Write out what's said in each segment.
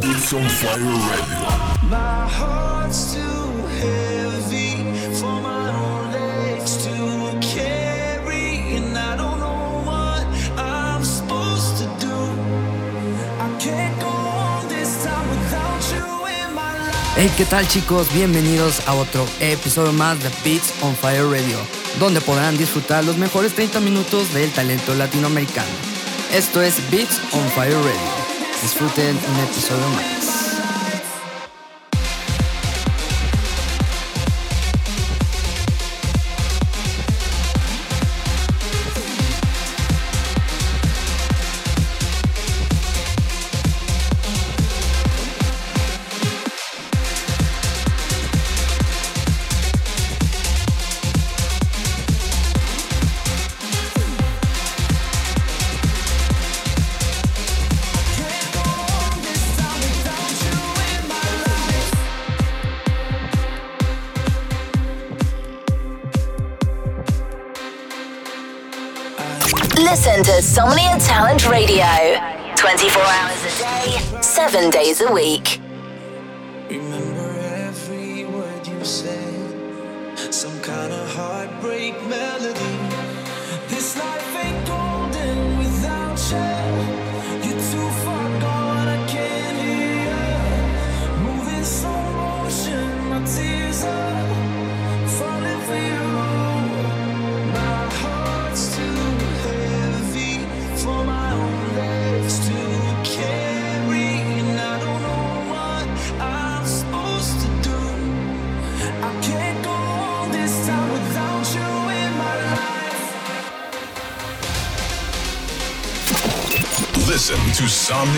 Beats on Fire Radio. My heart's too heavy for my own legs to carry, and I don't know what I'm supposed to do. I can't go on this time without you in my life. Hey, ¿qué tal chicos? Bienvenidos a otro episodio más de Beats on Fire Radio, donde podrán disfrutar los mejores 30 minutos del talento latinoamericano. Esto es Beats on Fire Radio. Disfruten un episodio más. Talent Radio. 24 hours a day, 7 days a week. Remember every word you said, some kind of heartbreak melody.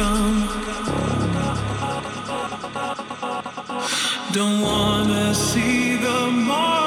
Come. Don't wanna see the morning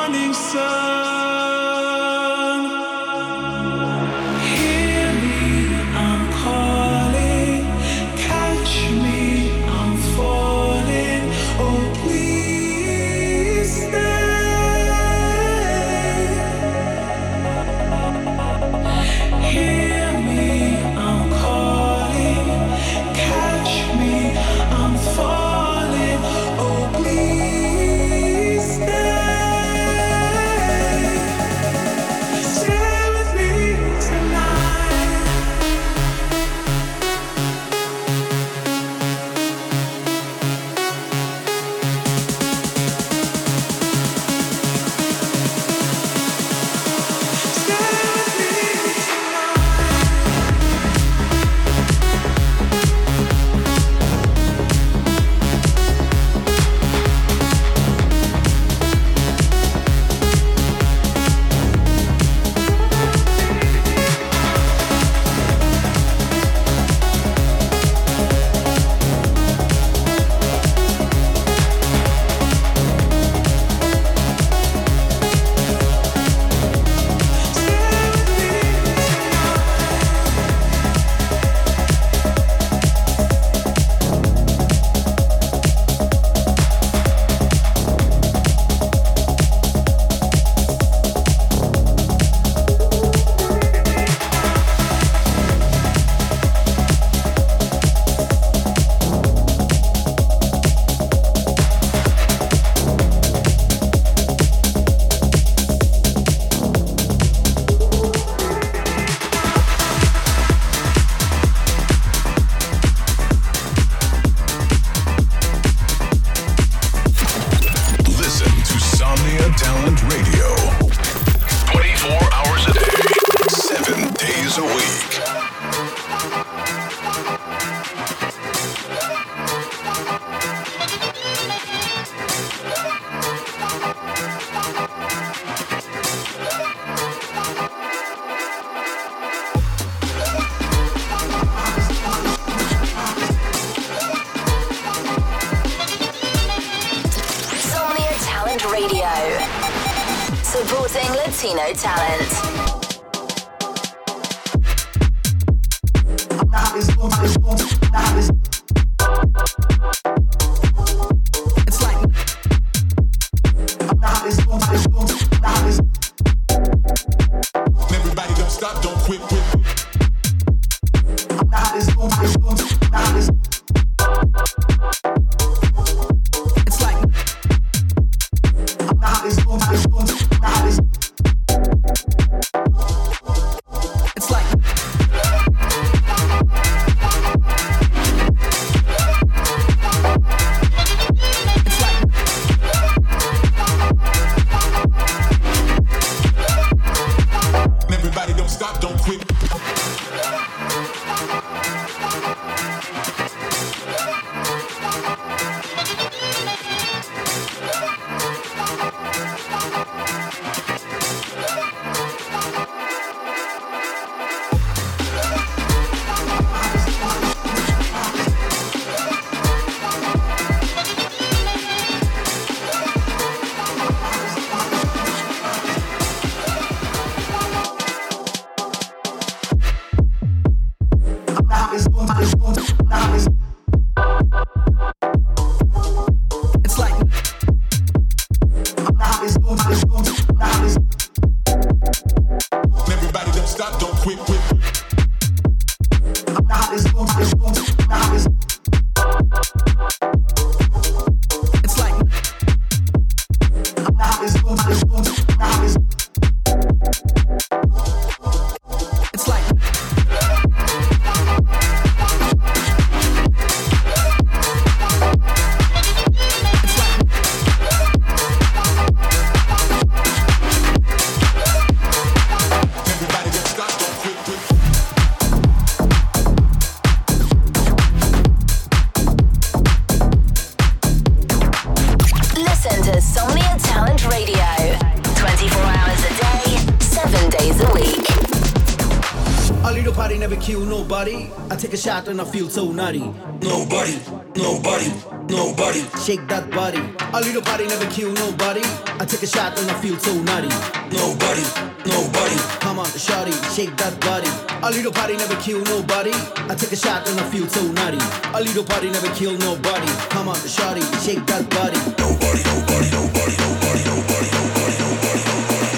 shot and I feel so nutty. Nobody, nobody, nobody. Shake that body. A little body never kill nobody. I take a shot and I feel so nutty. Nobody, nobody. Come on, shawty, shake that body. A little body never kill nobody. I take a shot and I feel so nutty. A little body never kill nobody. Come on, shawty, shake that body. Nobody, nobody, nobody, nobody, nobody, nobody, nobody, nobody.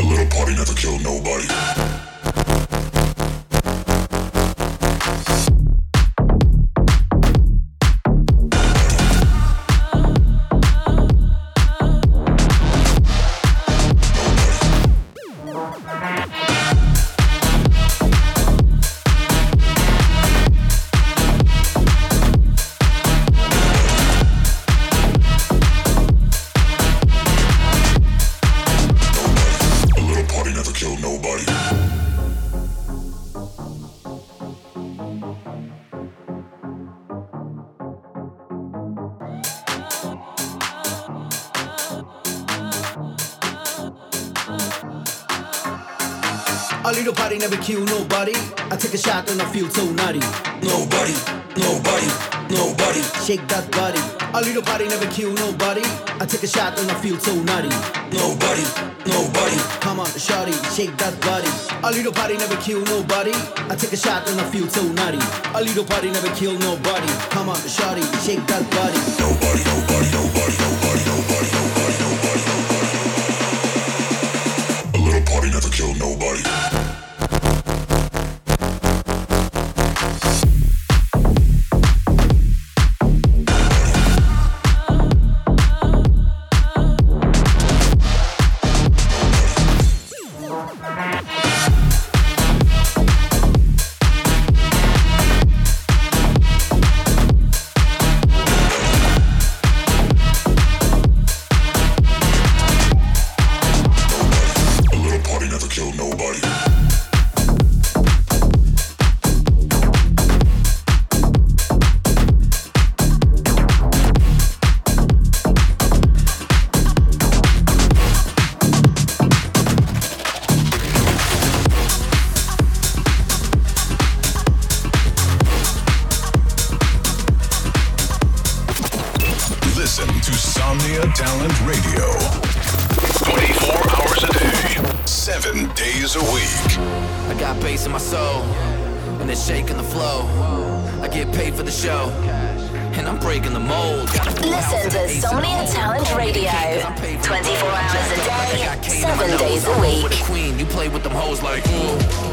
A little party never kill nobody. Shot and I feel so nutty. Nobody, nobody, nobody. Shake that body. A little body never kill nobody. I take a shot and I feel so nutty. Nobody, nobody. Come on, shawty, shake that body. A little body never kill nobody. I take a shot and I feel so nutty. A little body never kill nobody. Come on, shawty, shake that body. Nobody, To Talent Radio. 24 hours a day, 7 days a week. I got bass in my soul, and it's shaking the flow. I get paid for the show and I'm breaking the mold. Listen to Somnia Talent Radio. 24 hours a day, 7 days a week. Queen, you play with them hoes like.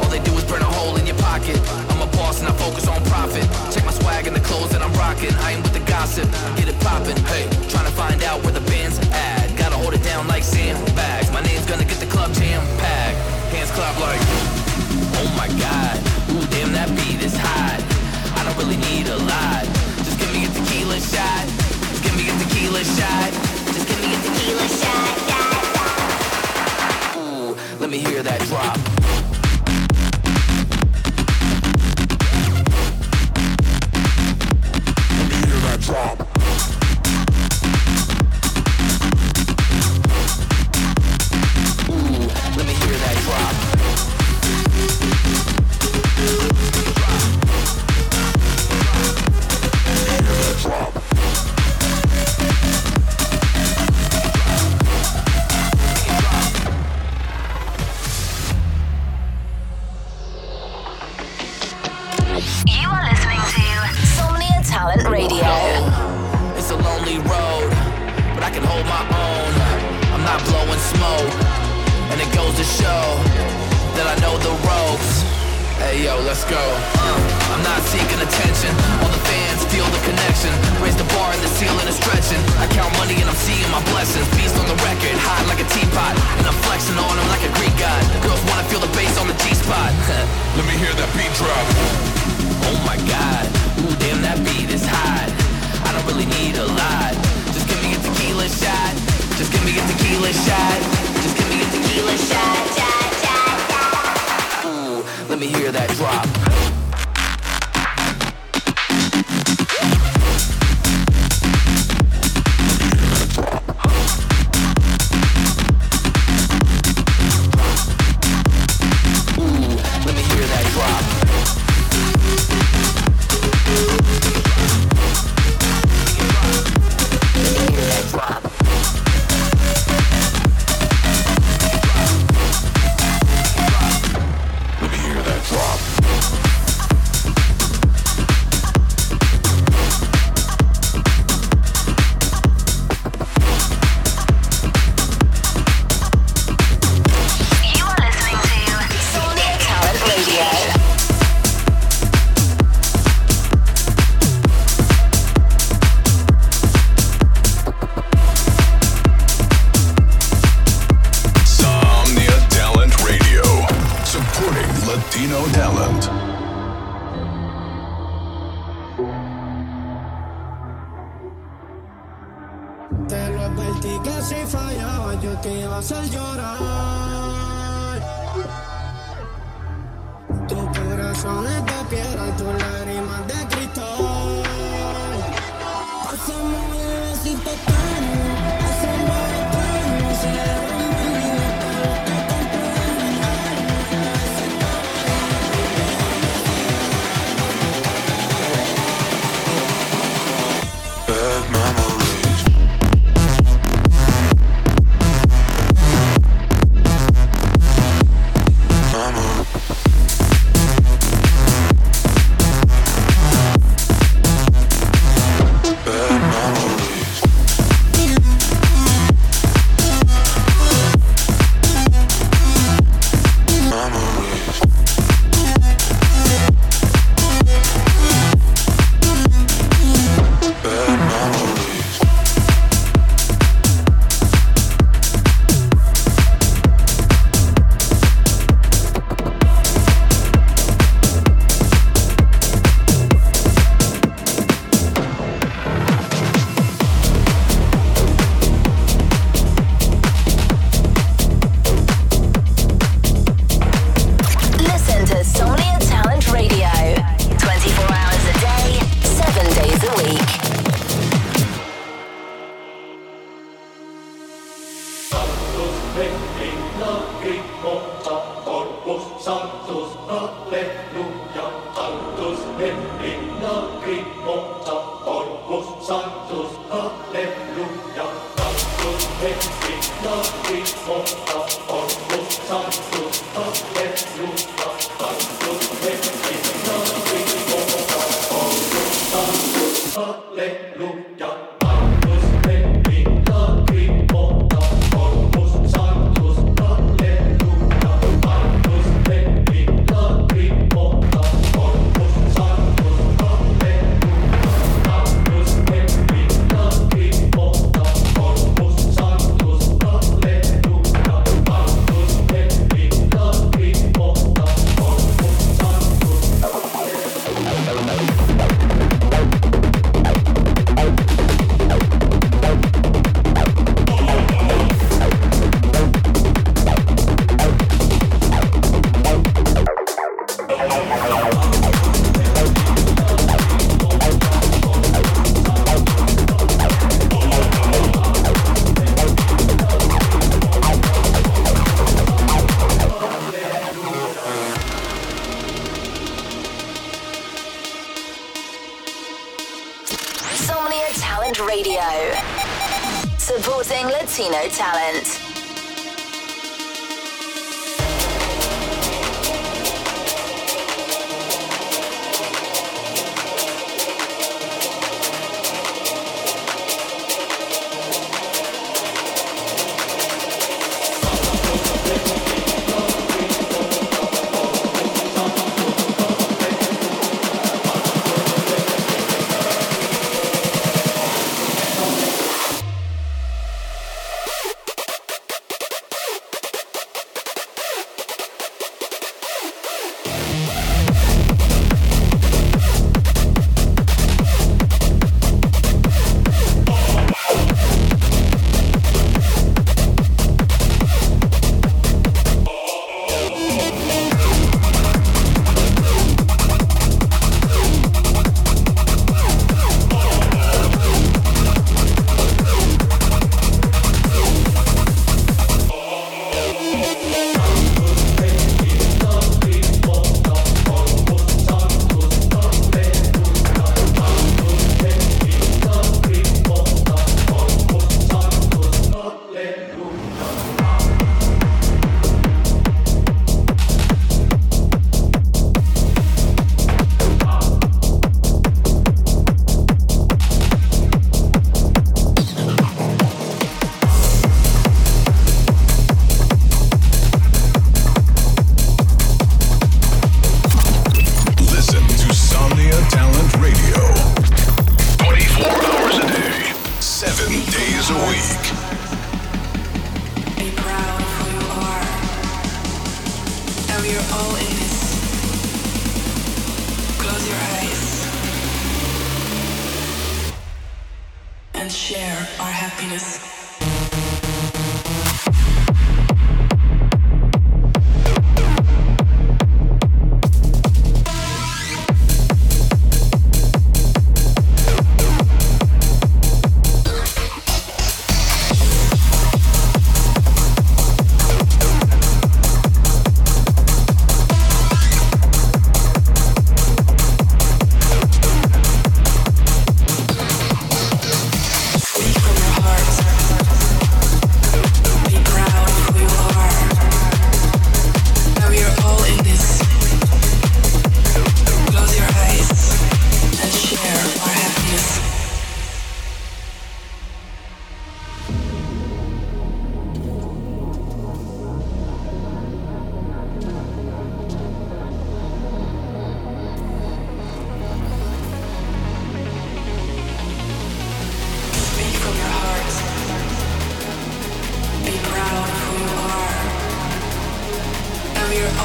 All they do is burn a hole in your pocket. I'm a boss and I focus on profit. Check my swag and the clothes that I'm rocking. I ain't with the gossip, get it poppin'. Hey, trying to find out where the band's at. Gotta hold it down like sandbags. My name's gonna get the club jam packed. Hands clap like, oh my god. Ooh, damn, that beat is hot. I don't really need a lot tequila shot. Just give me a tequila shot. Just give me a tequila shot. Ooh, let me hear that drop. Santos, me hear that Love,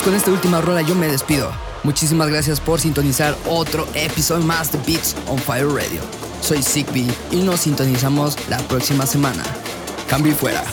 con esta última rola yo me despido. Muchísimas gracias por sintonizar otro episodio más de Beats on Fire Radio. Soy Zigbee y nos sintonizamos la próxima semana. Cambio y fuera.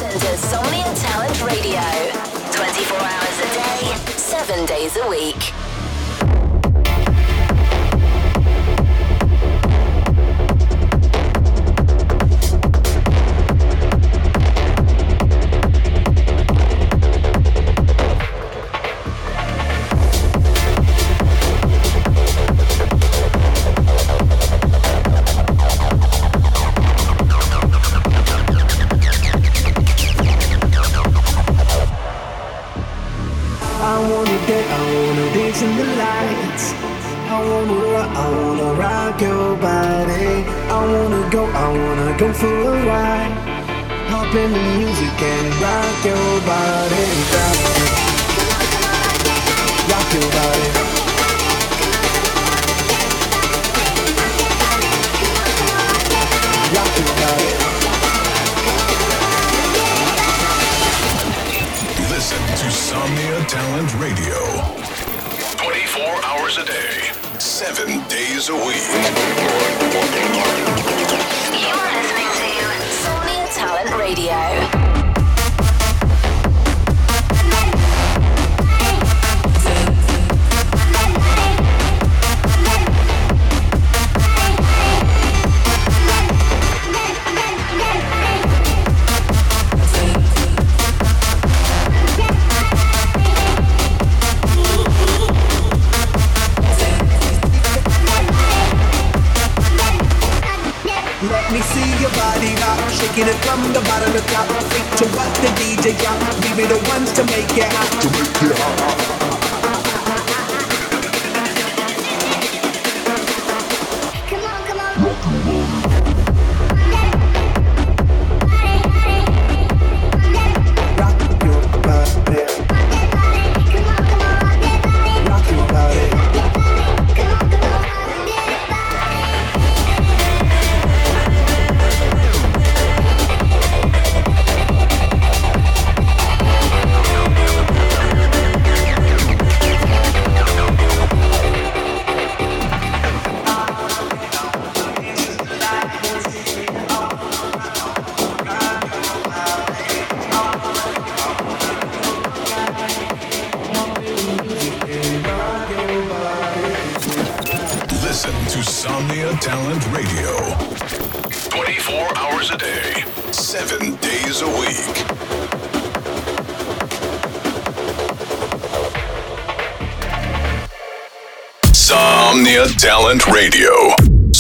Radio.